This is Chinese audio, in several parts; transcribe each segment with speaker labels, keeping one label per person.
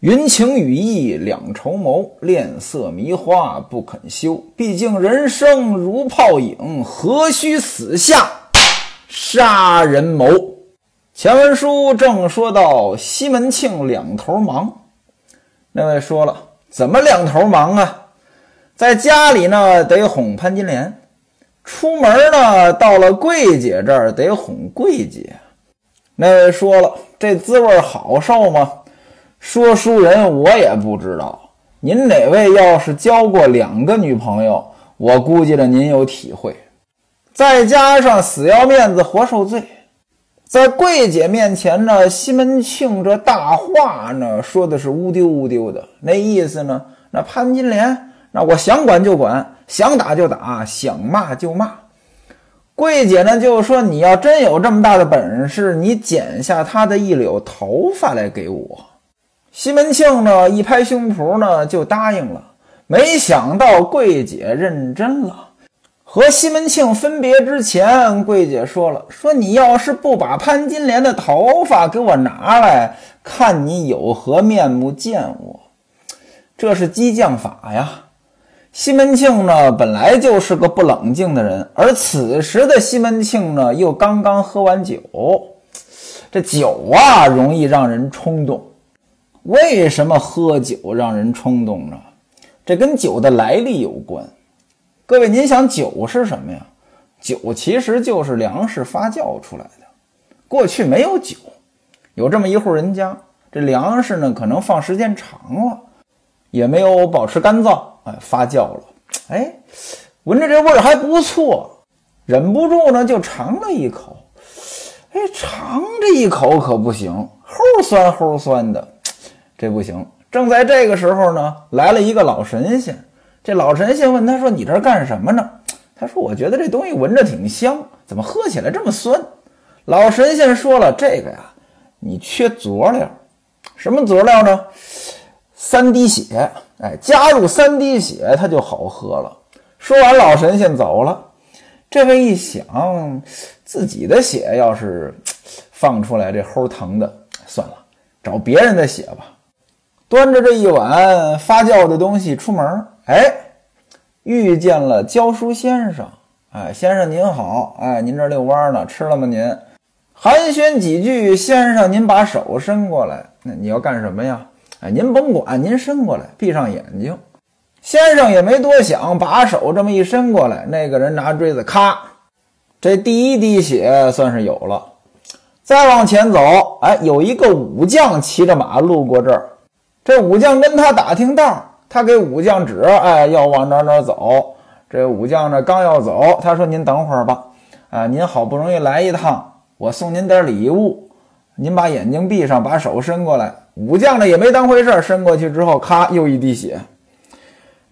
Speaker 1: 云情雨意两绸缪，恋色迷花不肯休。毕竟人生如泡影，何须死下杀人谋？前文书正说到西门庆两头忙，那位说了，怎么两头忙啊？在家里呢得哄潘金莲，出门呢到了桂姐这儿得哄桂姐。那位说了，这滋味好受吗？说书人，我也不知道。您哪位要是交过两个女朋友，我估计着您有体会。再加上死要面子活受罪，在桂姐面前呢，西门庆这大话呢说的是乌丢乌丢的，那意思呢，那潘金莲，那我想管就管，想打就打，想骂就骂。桂姐呢就说：“你要真有这么大的本事，你剪下她的一绺头发来给我。”西门庆呢，一拍胸脯呢，就答应了。没想到桂姐认真了。和西门庆分别之前，桂姐说了：“说你要是不把潘金莲的头发给我拿来，看你有何面目见我。”这是激将法呀。西门庆呢，本来就是个不冷静的人，而此时的西门庆呢，又刚刚喝完酒，这酒啊，容易让人冲动。为什么喝酒让人冲动呢？这跟酒的来历有关。各位，您想酒是什么呀？酒其实就是粮食发酵出来的。过去没有酒，有这么一户人家，这粮食呢可能放时间长了，也没有保持干燥，哎，发酵了，哎，闻着这味儿还不错，忍不住呢就尝了一口，哎，尝这一口可不行，齁酸齁酸的。这不行！正在这个时候呢，来了一个老神仙。这老神仙问他说：“你这干什么呢？”他说：“我觉得这东西闻着挺香，怎么喝起来这么酸？”老神仙说了：“这个呀，你缺佐料。什么佐料呢？三滴血。哎，加入三滴血，它就好喝了。”说完，老神仙走了。这位一想，自己的血要是放出来，这齁疼的，算了，找别人的血吧。端着这一碗发酵的东西出门，哎，遇见了教书先生。哎，先生您好，哎，您这遛弯呢，吃了吗？您寒暄几句，先生您把手伸过来，那你要干什么呀？哎，您甭管，您伸过来，闭上眼睛。先生也没多想，把手这么一伸过来，那个人拿锥子，咔，这第一滴血算是有了。再往前走，哎，有一个武将骑着马路过这儿。这武将跟他打听道，他给武将指，哎，要往哪哪走。这武将呢刚要走，他说：“您等会儿吧，啊，您好不容易来一趟，我送您点礼物。您把眼睛闭上，把手伸过来。”武将呢也没当回事，伸过去之后，咔，又一滴血。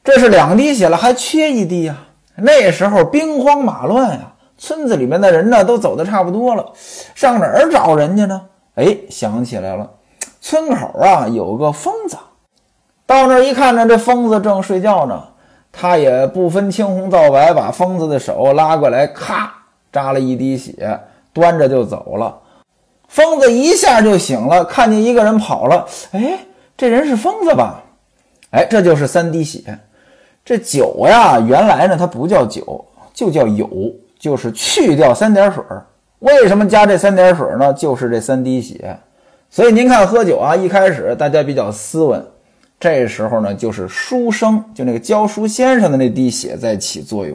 Speaker 1: 这是两滴血了，还缺一滴呀。那时候兵荒马乱呀，村子里面的人呢都走的差不多了，上哪儿找人家呢？哎，想起来了。村口啊有个疯子，到那儿一看呢，这疯子正睡觉呢。他也不分青红皂白，把疯子的手拉过来，咔扎了一滴血，端着就走了。疯子一下就醒了，看见一个人跑了，哎，这人是疯子吧？哎，这就是三滴血。这酒呀，原来呢它不叫酒，就叫酉，就是去掉三点水。为什么加这三点水呢？就是这三滴血。所以您看，喝酒啊，一开始大家比较斯文，这时候呢，就是书生，就那个教书先生的那滴血在起作用。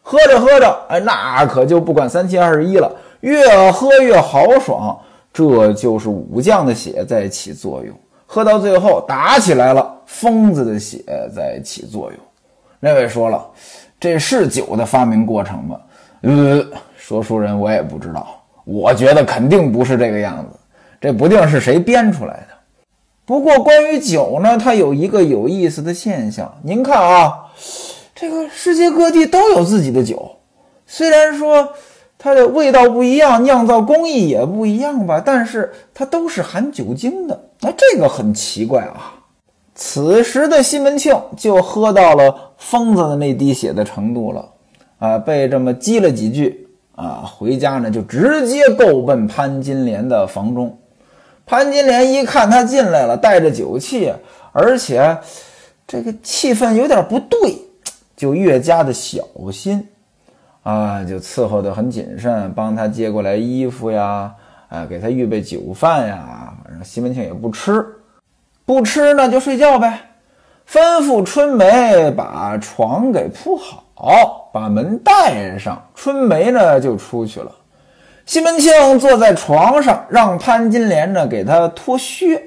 Speaker 1: 喝着喝着，哎，那可就不管三七二十一了，越喝越豪爽，这就是武将的血在起作用。喝到最后打起来了，疯子的血在起作用。那位说了，这是酒的发明过程吗？呃，说书人我也不知道，我觉得肯定不是这个样子。这不定是谁编出来的。不过关于酒呢，它有一个有意思的现象。您看啊，这个世界各地都有自己的酒，虽然说它的味道不一样，酿造工艺也不一样吧，但是它都是含酒精的。那这个很奇怪啊。此时的西门庆就喝到了疯子的那滴血的程度了，啊，被这么激了几句啊，回家呢就直接够奔潘金莲的房中。潘金莲一看他进来了，带着酒气，而且这个气氛有点不对，就越加的小心啊，就伺候的很谨慎，帮他接过来衣服呀，啊，给他预备酒饭呀。反正西门庆也不吃，不吃那就睡觉呗。吩咐春梅把床给铺好，把门带上。春梅呢就出去了。西门庆坐在床上，让潘金莲呢给他脱靴。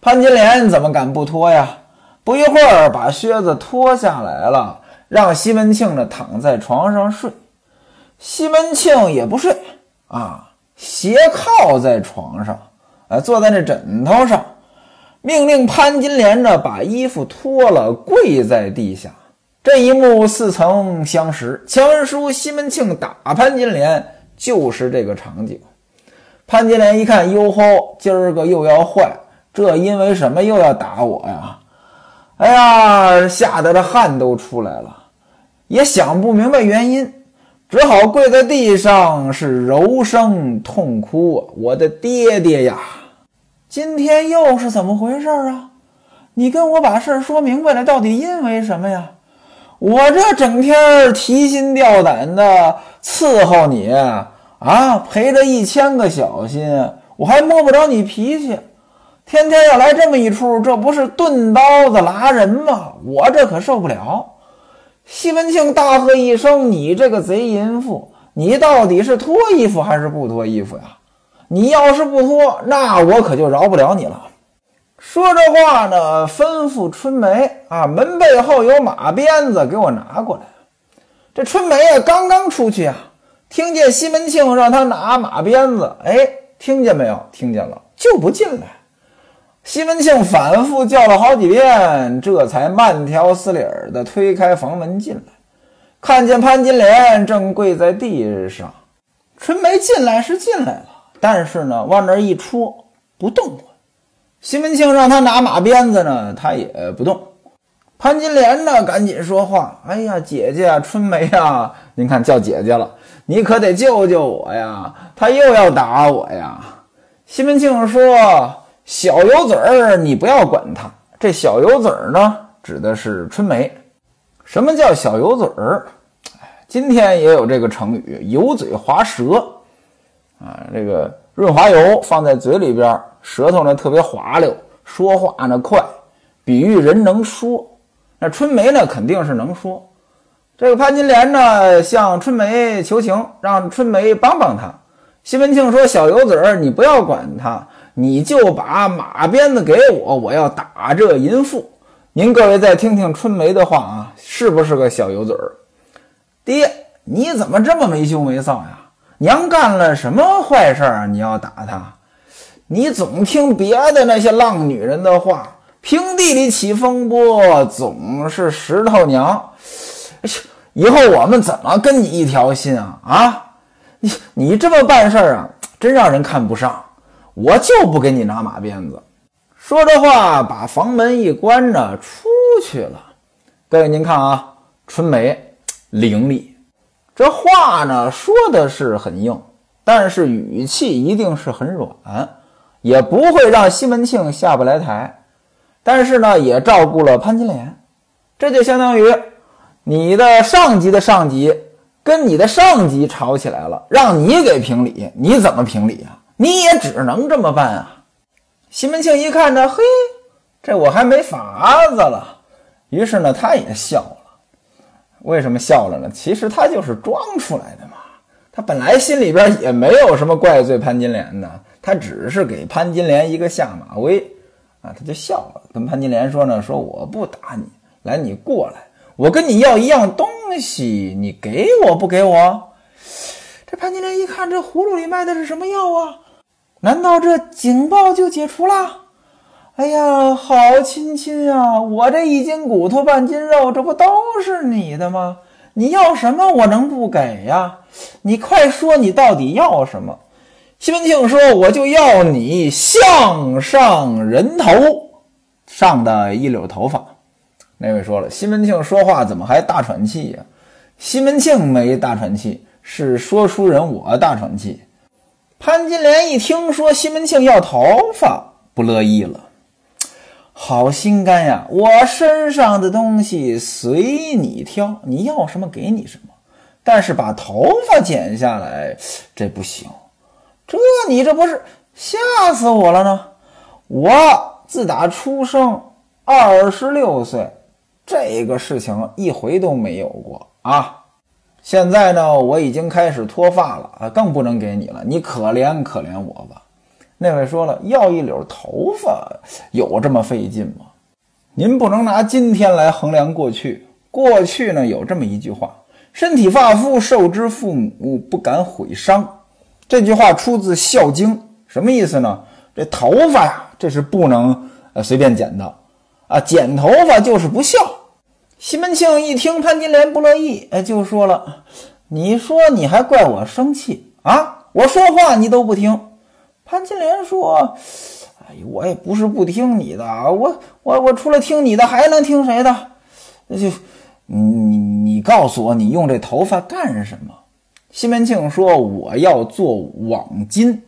Speaker 1: 潘金莲怎么敢不脱呀？不一会儿，把靴子脱下来了，让西门庆呢躺在床上睡。西门庆也不睡啊，斜靠在床上，哎，坐在那枕头上。命令潘金莲呢，把衣服脱了，跪在地下。这一幕似曾相识。前文书西门庆打潘金莲，就是这个场景。潘金莲一看，哟吼，今儿个又要坏，这因为什么又要打我呀？哎呀，吓得这汗都出来了，也想不明白原因，只好跪在地上，是柔声痛哭：“我的爹爹呀！”今天又是怎么回事啊？你跟我把事儿说明白了，到底因为什么呀？我这整天提心吊胆的伺候你啊，陪着一千个小心，我还摸不着你脾气，天天要来这么一出，这不是钝刀子拉人吗？我这可受不了！西门庆大喝一声：“你这个贼淫妇，你到底是脱衣服还是不脱衣服呀？”你要是不脱，那我可就饶不了你了。说着话呢，吩咐春梅啊，门背后有马鞭子，给我拿过来。这春梅啊，刚刚出去啊，听见西门庆让他拿马鞭子，哎，听见没有？听见了，就不进来。西门庆反复叫了好几遍，这才慢条斯理的推开房门进来，看见潘金莲正跪在地上。春梅进来是进来了。但是呢，往那一戳不动。西门庆让他拿马鞭子呢，他也不动。潘金莲呢，赶紧说话：“哎呀，姐姐啊春梅啊，您看叫姐姐了，你可得救救我呀！他又要打我呀！”西门庆说：“小油嘴儿，你不要管他。这小油嘴儿呢，指的是春梅。什么叫小油嘴儿？哎，今天也有这个成语，油嘴滑舌。”啊，这个润滑油放在嘴里边，舌头呢特别滑溜，说话呢快，比喻人能说。那春梅呢肯定是能说。这个潘金莲呢向春梅求情，让春梅帮帮他。西门庆说：“小油嘴儿，你不要管他，你就把马鞭子给我，我要打这淫妇。”您各位再听听春梅的话啊，是不是个小油嘴儿？爹，你怎么这么没羞没臊呀？娘干了什么坏事啊？你要打她？你总听别的那些浪女人的话，平地里起风波，总是石头娘。以后我们怎么跟你一条心啊？啊，你你这么办事儿啊，真让人看不上。我就不给你拿马鞭子。说这话，把房门一关着，出去了。各位您看啊，春梅伶俐。这话呢说的是很硬，但是语气一定是很软，也不会让西门庆下不来台。但是呢，也照顾了潘金莲，这就相当于你的上级的上级跟你的上级吵起来了，让你给评理，你怎么评理啊？你也只能这么办啊。西门庆一看呢，嘿，这我还没法子了，于是呢，他也笑了。为什么笑了呢？其实他就是装出来的嘛。他本来心里边也没有什么怪罪潘金莲的，他只是给潘金莲一个下马威啊，他就笑了，跟潘金莲说呢：“说我不打你，来，你过来，我跟你要一样东西，你给我不给我？”这潘金莲一看，这葫芦里卖的是什么药啊？难道这警报就解除了？哎呀，好亲亲啊！我这一斤骨头半斤肉，这不都是你的吗？你要什么，我能不给呀？你快说，你到底要什么？西门庆说：“我就要你项上人头上的一绺头发。”那位说了，西门庆说话怎么还大喘气呀？西门庆没大喘气，是说书人我大喘气。潘金莲一听说西门庆要头发，不乐意了。好心肝呀，我身上的东西随你挑，你要什么给你什么。但是把头发剪下来，这不行。这你这不是吓死我了呢？我自打出生二十六岁，这个事情一回都没有过啊。现在呢，我已经开始脱发了啊，更不能给你了。你可怜可怜我吧。那位说了，要一绺头发有这么费劲吗？您不能拿今天来衡量过去。过去呢，有这么一句话。身体发肤受之父母，不敢毁伤。这句话出自《孝经》，什么意思呢？这头发呀，这是不能呃随便剪的啊，剪头发就是不孝。西门庆一听潘金莲不乐意，哎，就说了：“你说你还怪我生气啊？我说话你都不听。”潘金莲说：“哎，我也不是不听你的，我我我除了听你的，还能听谁的？那就。”你你告诉我，你用这头发干什么？西门庆说：“我要做网巾。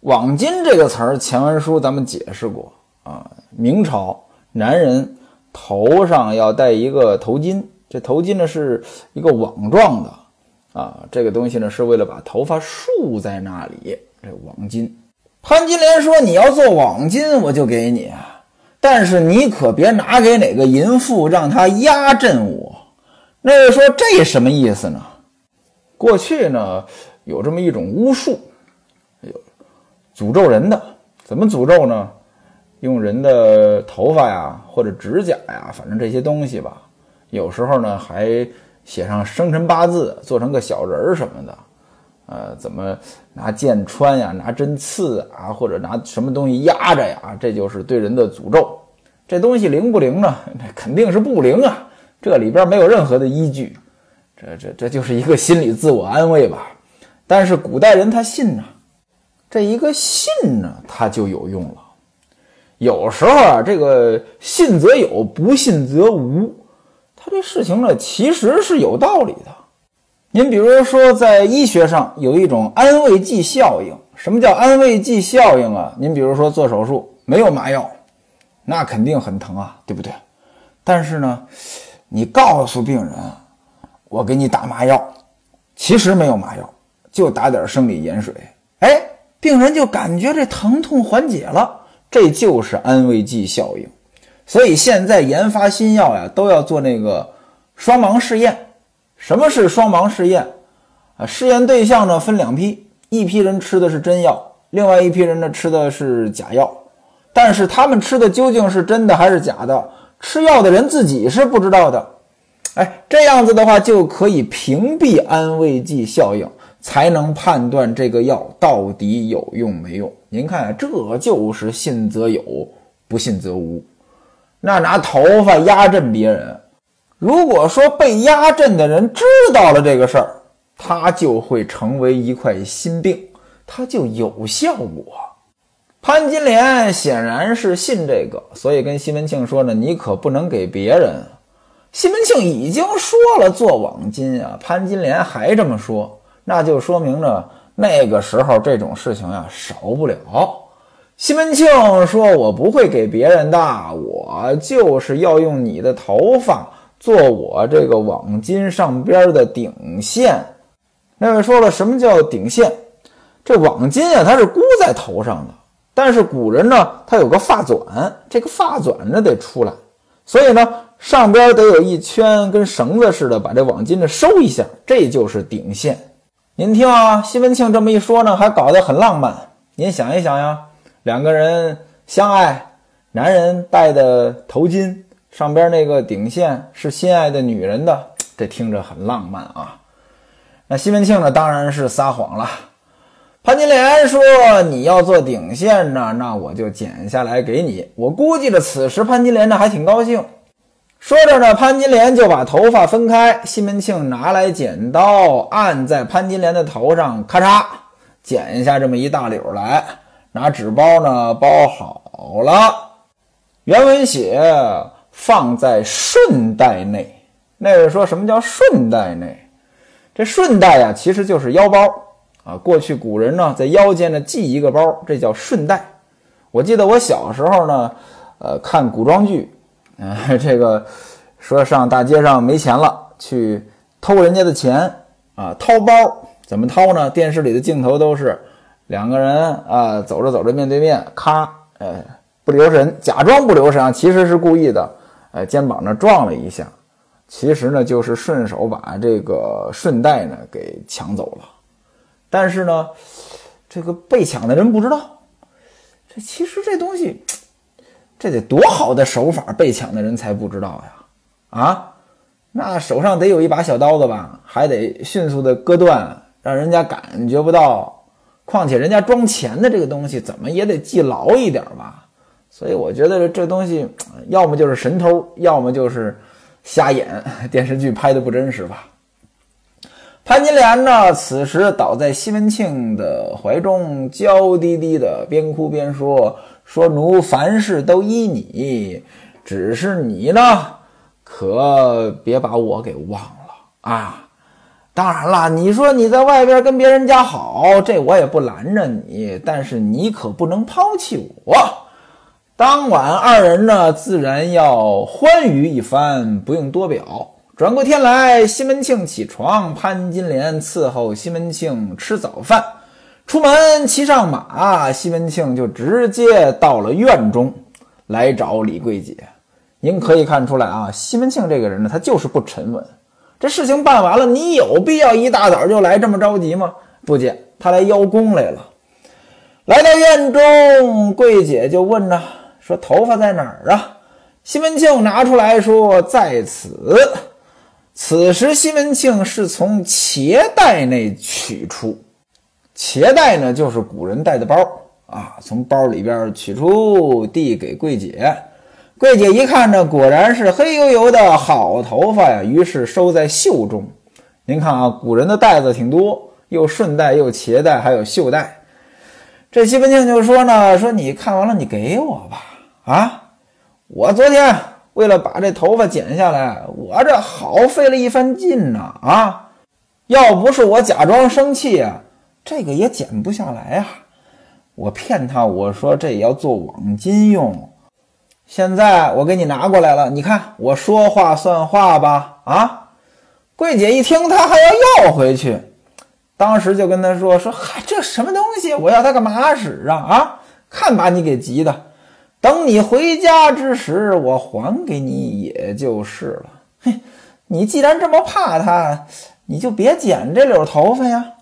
Speaker 1: 网巾这个词儿，前文书咱们解释过啊。明朝男人头上要戴一个头巾，这头巾呢是一个网状的啊。这个东西呢是为了把头发束在那里。这网巾。潘金莲说：“你要做网巾，我就给你。”但是你可别拿给哪个淫妇让她压阵我。那位说这什么意思呢？过去呢有这么一种巫术，有诅咒人的。怎么诅咒呢？用人的头发呀，或者指甲呀，反正这些东西吧。有时候呢还写上生辰八字，做成个小人儿什么的。呃，怎么拿剑穿呀，拿针刺啊，或者拿什么东西压着呀？这就是对人的诅咒。这东西灵不灵呢？肯定是不灵啊！这里边没有任何的依据，这这这就是一个心理自我安慰吧。但是古代人他信呐，这一个信呢，他就有用了。有时候啊，这个信则有，不信则无。他这事情呢，其实是有道理的。您比如说，在医学上有一种安慰剂效应。什么叫安慰剂效应啊？您比如说做手术没有麻药。那肯定很疼啊，对不对？但是呢，你告诉病人，我给你打麻药，其实没有麻药，就打点生理盐水，哎，病人就感觉这疼痛缓解了，这就是安慰剂效应。所以现在研发新药呀，都要做那个双盲试验。什么是双盲试验啊？试验对象呢分两批，一批人吃的是真药，另外一批人呢吃的是假药。但是他们吃的究竟是真的还是假的？吃药的人自己是不知道的。哎，这样子的话就可以屏蔽安慰剂效应，才能判断这个药到底有用没用。您看，这就是信则有，不信则无。那拿头发压阵别人，如果说被压阵的人知道了这个事儿，他就会成为一块心病，他就有效果。潘金莲显然是信这个，所以跟西门庆说呢：“你可不能给别人。”西门庆已经说了做网巾啊，潘金莲还这么说，那就说明着那个时候这种事情呀少不了。西门庆说：“我不会给别人的，我就是要用你的头发做我这个网巾上边的顶线。”那位说了：“什么叫顶线？这网巾啊，它是箍在头上的。”但是古人呢，他有个发钻，这个发钻呢得出来，所以呢上边得有一圈跟绳子似的，把这网巾呢收一下，这就是顶线。您听啊，西门庆这么一说呢，还搞得很浪漫。您想一想呀，两个人相爱，男人戴的头巾上边那个顶线是心爱的女人的，这听着很浪漫啊。那西门庆呢，当然是撒谎了。潘金莲说：“你要做顶线呢，那我就剪下来给你。”我估计着此时潘金莲呢还挺高兴。说着呢，潘金莲就把头发分开。西门庆拿来剪刀，按在潘金莲的头上，咔嚓剪下这么一大绺来，拿纸包呢包好了。原文写放在顺带内。那位说什么叫顺带内？这顺带呀，其实就是腰包。啊。过去古人呢在腰间呢系一个包，这叫顺带。我记得我小时候呢，呃，看古装剧，呃，这个说上大街上没钱了，去偷人家的钱啊，掏包怎么掏呢？电视里的镜头都是两个人啊，走着走着面对面，咔，呃，不留神，假装不留神啊，其实是故意的，呃，肩膀呢撞了一下，其实呢就是顺手把这个顺带呢给抢走了，但是呢，这个被抢的人不知道。这其实这东西，这得多好的手法，被抢的人才不知道呀！啊，那手上得有一把小刀子吧，还得迅速的割断，让人家感觉不到。况且人家装钱的这个东西，怎么也得系牢一点吧？所以我觉得这东西，要么就是神偷，要么就是瞎演，电视剧拍的不真实吧。潘金莲呢，此时倒在西门庆的怀中，娇滴滴的边哭边说：“说奴凡事都依你，只是你呢，可别把我给忘了啊！当然了，你说你在外边跟别人家好，这我也不拦着你，但是你可不能抛弃我。”当晚二人呢，自然要欢愉一番，不用多表。转过天来，西门庆起床，潘金莲伺候西门庆吃早饭，出门骑上马，西门庆就直接到了院中来找李桂姐。您可以看出来啊，西门庆这个人呢，他就是不沉稳。这事情办完了，你有必要一大早就来这么着急吗？不见他来邀功来了。来到院中，桂姐就问呢，说头发在哪儿啊？西门庆拿出来说，在此。此时，西门庆是从鞋袋内取出，茄带呢，就是古人带的包啊。从包里边取出，递给桂姐。桂姐一看呢，果然是黑油油的好头发呀，于是收在袖中。您看啊，古人的带子挺多，又顺带又茄带，还有袖带。这西门庆就说呢：“说你看完了，你给我吧。啊，我昨天。”为了把这头发剪下来，我这好费了一番劲呐！啊，要不是我假装生气啊，这个也剪不下来啊。我骗他，我说这也要做网巾用。现在我给你拿过来了，你看我说话算话吧？啊，桂姐一听，她还要要回去，当时就跟他说：“说嗨，这什么东西？我要它干嘛使啊？啊，看把你给急的。”等你回家之时，我还给你也就是了。嘿，你既然这么怕他，你就别剪这绺头发呀。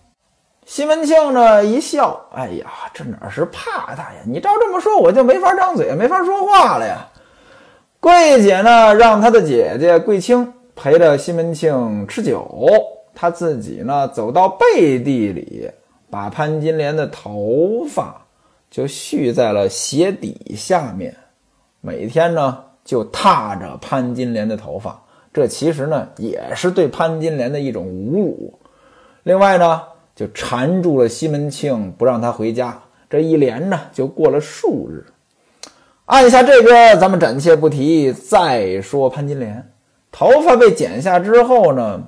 Speaker 1: 西门庆呢一笑，哎呀，这哪是怕他呀？你照这么说，我就没法张嘴，没法说话了呀。桂姐呢，让她的姐姐桂清陪着西门庆吃酒，她自己呢走到背地里，把潘金莲的头发。就蓄在了鞋底下面，每天呢就踏着潘金莲的头发，这其实呢也是对潘金莲的一种侮辱。另外呢，就缠住了西门庆，不让他回家。这一连呢就过了数日。按下这边，咱们暂且不提。再说潘金莲，头发被剪下之后呢，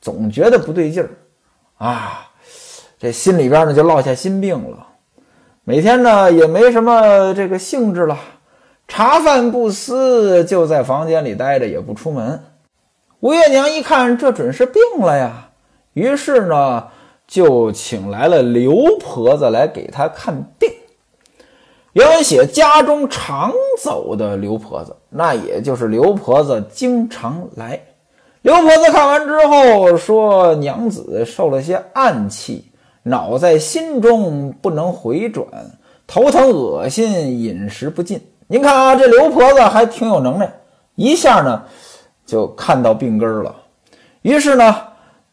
Speaker 1: 总觉得不对劲儿啊，这心里边呢就落下心病了。每天呢也没什么这个兴致了，茶饭不思，就在房间里待着，也不出门。吴月娘一看，这准是病了呀，于是呢就请来了刘婆子来给他看病。原文写家中常走的刘婆子，那也就是刘婆子经常来。刘婆子看完之后说：“娘子受了些暗气。”恼在心中不能回转，头疼恶心，饮食不进。您看啊，这刘婆子还挺有能耐，一下呢就看到病根了。于是呢，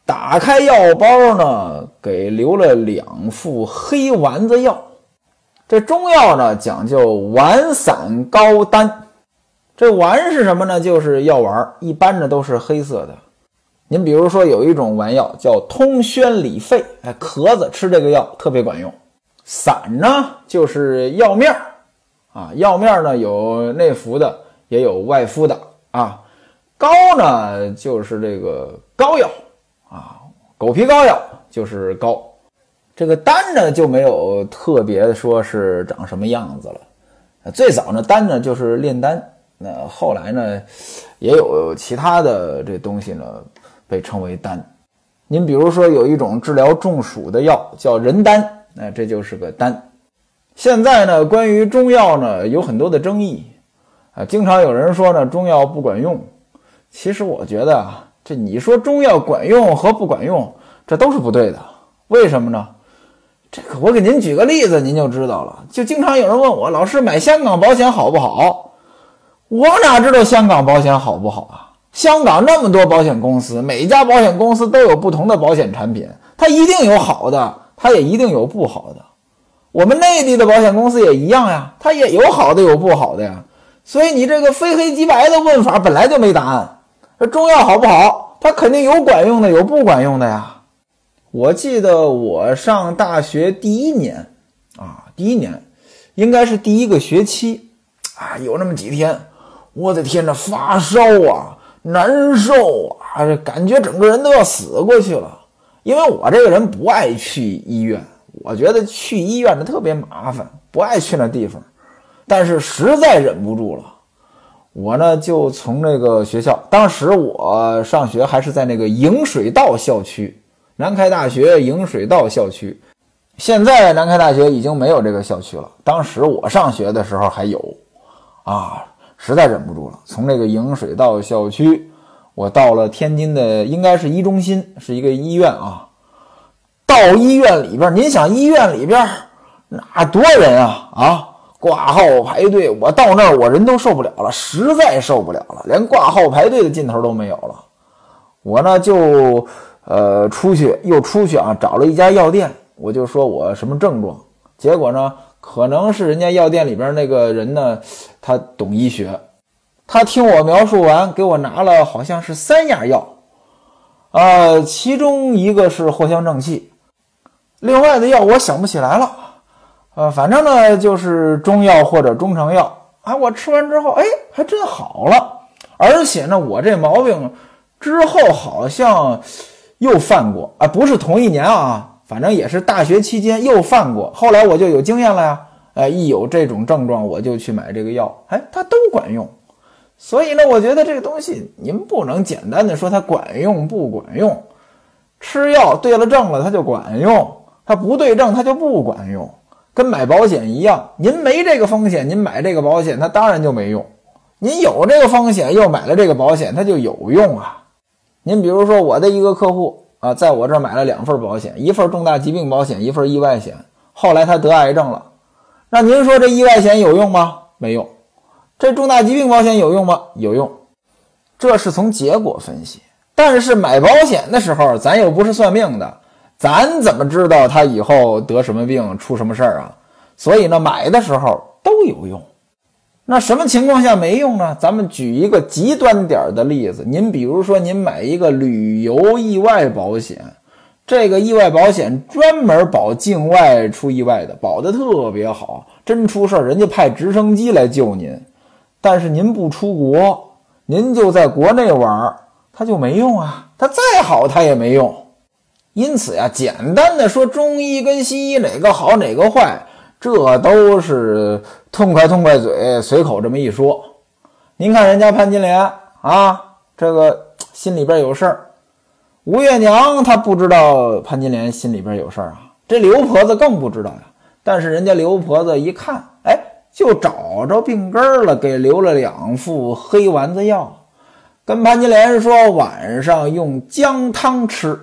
Speaker 1: 打开药包呢，给留了两副黑丸子药。这中药呢讲究丸散膏丹，这丸是什么呢？就是药丸，一般呢都是黑色的。您比如说有一种丸药叫通宣理肺，哎，咳子吃这个药特别管用。散呢就是药面儿，啊，药面儿呢有内服的，也有外敷的啊。膏呢就是这个膏药，狗皮膏药就是膏。这个丹呢就没有特别说是长什么样子了。最早呢丹呢就是炼丹，那后来呢也有其他的这东西呢被称为丹。您比如说有一种治疗中暑的药叫人丹，那这就是个丹。现在呢关于中药呢有很多的争议啊，经常有人说呢中药不管用。其实我觉得啊，这你说中药管用和不管用，这都是不对的。为什么呢？这个我给您举个例子，您就知道了。就经常有人问我，老师买香港保险好不好？我哪知道香港保险好不好啊？香港那么多保险公司，每一家保险公司都有不同的保险产品，它一定有好的，它也一定有不好的。我们内地的保险公司也一样呀，它也有好的，有不好的呀。所以你这个非黑即白的问法本来就没答案。这中药好不好？它肯定有管用的，有不管用的呀。我记得我上大学第一年，啊，第一年，应该是第一个学期，啊，有那么几天，我的天，呐发烧啊，难受啊，感觉整个人都要死过去了。因为我这个人不爱去医院，我觉得去医院的特别麻烦，不爱去那地方。但是实在忍不住了，我呢就从那个学校，当时我上学还是在那个迎水道校区。南开大学迎水道校区，现在南开大学已经没有这个校区了。当时我上学的时候还有，啊，实在忍不住了，从那个迎水道校区，我到了天津的，应该是一中心，是一个医院啊。到医院里边，您想医院里边那多人啊啊，挂号排队，我到那儿我人都受不了了，实在受不了了，连挂号排队的劲头都没有了。我呢就。呃，出去又出去啊，找了一家药店，我就说我什么症状，结果呢，可能是人家药店里边那个人呢，他懂医学，他听我描述完，给我拿了好像是三样药，呃，其中一个是藿香正气，另外的药我想不起来了，呃，反正呢就是中药或者中成药啊，我吃完之后，哎，还真好了，而且呢，我这毛病之后好像。又犯过啊，不是同一年啊，反正也是大学期间又犯过。后来我就有经验了呀，哎，一有这种症状我就去买这个药，哎，它都管用。所以呢，我觉得这个东西您不能简单的说它管用不管用，吃药对了症了它就管用，它不对症它就不管用。跟买保险一样，您没这个风险，您买这个保险它当然就没用；您有这个风险又买了这个保险，它就有用啊。您比如说，我的一个客户啊，在我这儿买了两份保险，一份重大疾病保险，一份意外险。后来他得癌症了，那您说这意外险有用吗？没用。这重大疾病保险有用吗？有用。这是从结果分析。但是买保险的时候，咱又不是算命的，咱怎么知道他以后得什么病、出什么事儿啊？所以呢，买的时候都有用。那什么情况下没用呢？咱们举一个极端点儿的例子，您比如说您买一个旅游意外保险，这个意外保险专门保境外出意外的，保的特别好，真出事儿人家派直升机来救您。但是您不出国，您就在国内玩，它就没用啊，它再好它也没用。因此呀，简单的说中医跟西医哪个好哪个坏。这都是痛快痛快嘴，随口这么一说。您看人家潘金莲啊，这个心里边有事儿。吴月娘她不知道潘金莲心里边有事儿啊，这刘婆子更不知道呀。但是人家刘婆子一看，哎，就找着病根了，给留了两副黑丸子药，跟潘金莲说晚上用姜汤吃。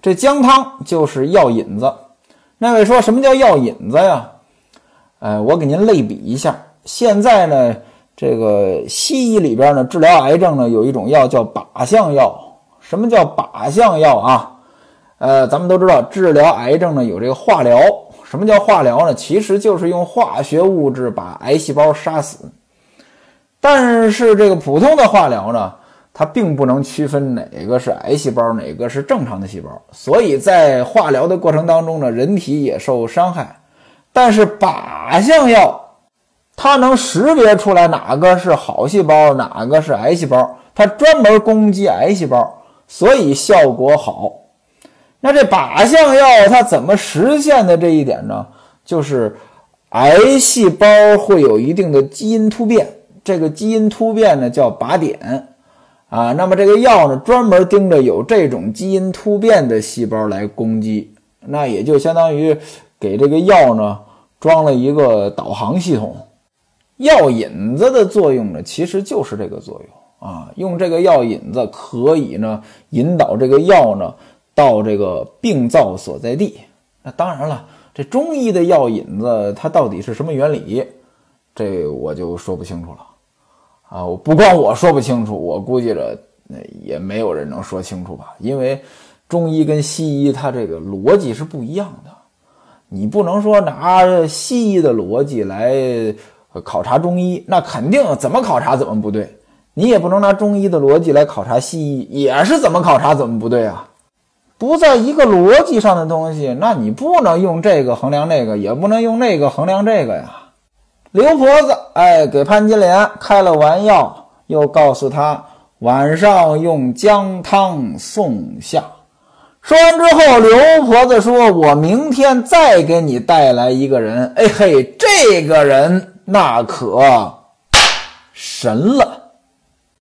Speaker 1: 这姜汤就是药引子。那位说什么叫药引子呀？呃，我给您类比一下，现在呢，这个西医里边呢，治疗癌症呢，有一种药叫靶向药。什么叫靶向药啊？呃，咱们都知道，治疗癌症呢有这个化疗。什么叫化疗呢？其实就是用化学物质把癌细胞杀死。但是这个普通的化疗呢，它并不能区分哪个是癌细胞，哪个是正常的细胞。所以在化疗的过程当中呢，人体也受伤害。但是靶向药，它能识别出来哪个是好细胞，哪个是癌细胞，它专门攻击癌细胞，所以效果好。那这靶向药它怎么实现的这一点呢？就是癌细胞会有一定的基因突变，这个基因突变呢叫靶点啊。那么这个药呢专门盯着有这种基因突变的细胞来攻击，那也就相当于给这个药呢装了一个导航系统。药引子的作用呢，其实就是这个作用啊，用这个药引子可以呢引导这个药呢。到这个病灶所在地，那当然了，这中医的药引子它到底是什么原理，这我就说不清楚了啊！不光我说不清楚，我估计着那也没有人能说清楚吧，因为中医跟西医它这个逻辑是不一样的，你不能说拿西医的逻辑来考察中医，那肯定怎么考察怎么不对；你也不能拿中医的逻辑来考察西医，也是怎么考察怎么不对啊！不在一个逻辑上的东西，那你不能用这个衡量那个，也不能用那个衡量这个呀。刘婆子，哎，给潘金莲开了丸药，又告诉她晚上用姜汤送下。说完之后，刘婆子说：“我明天再给你带来一个人。”哎嘿，这个人那可神了。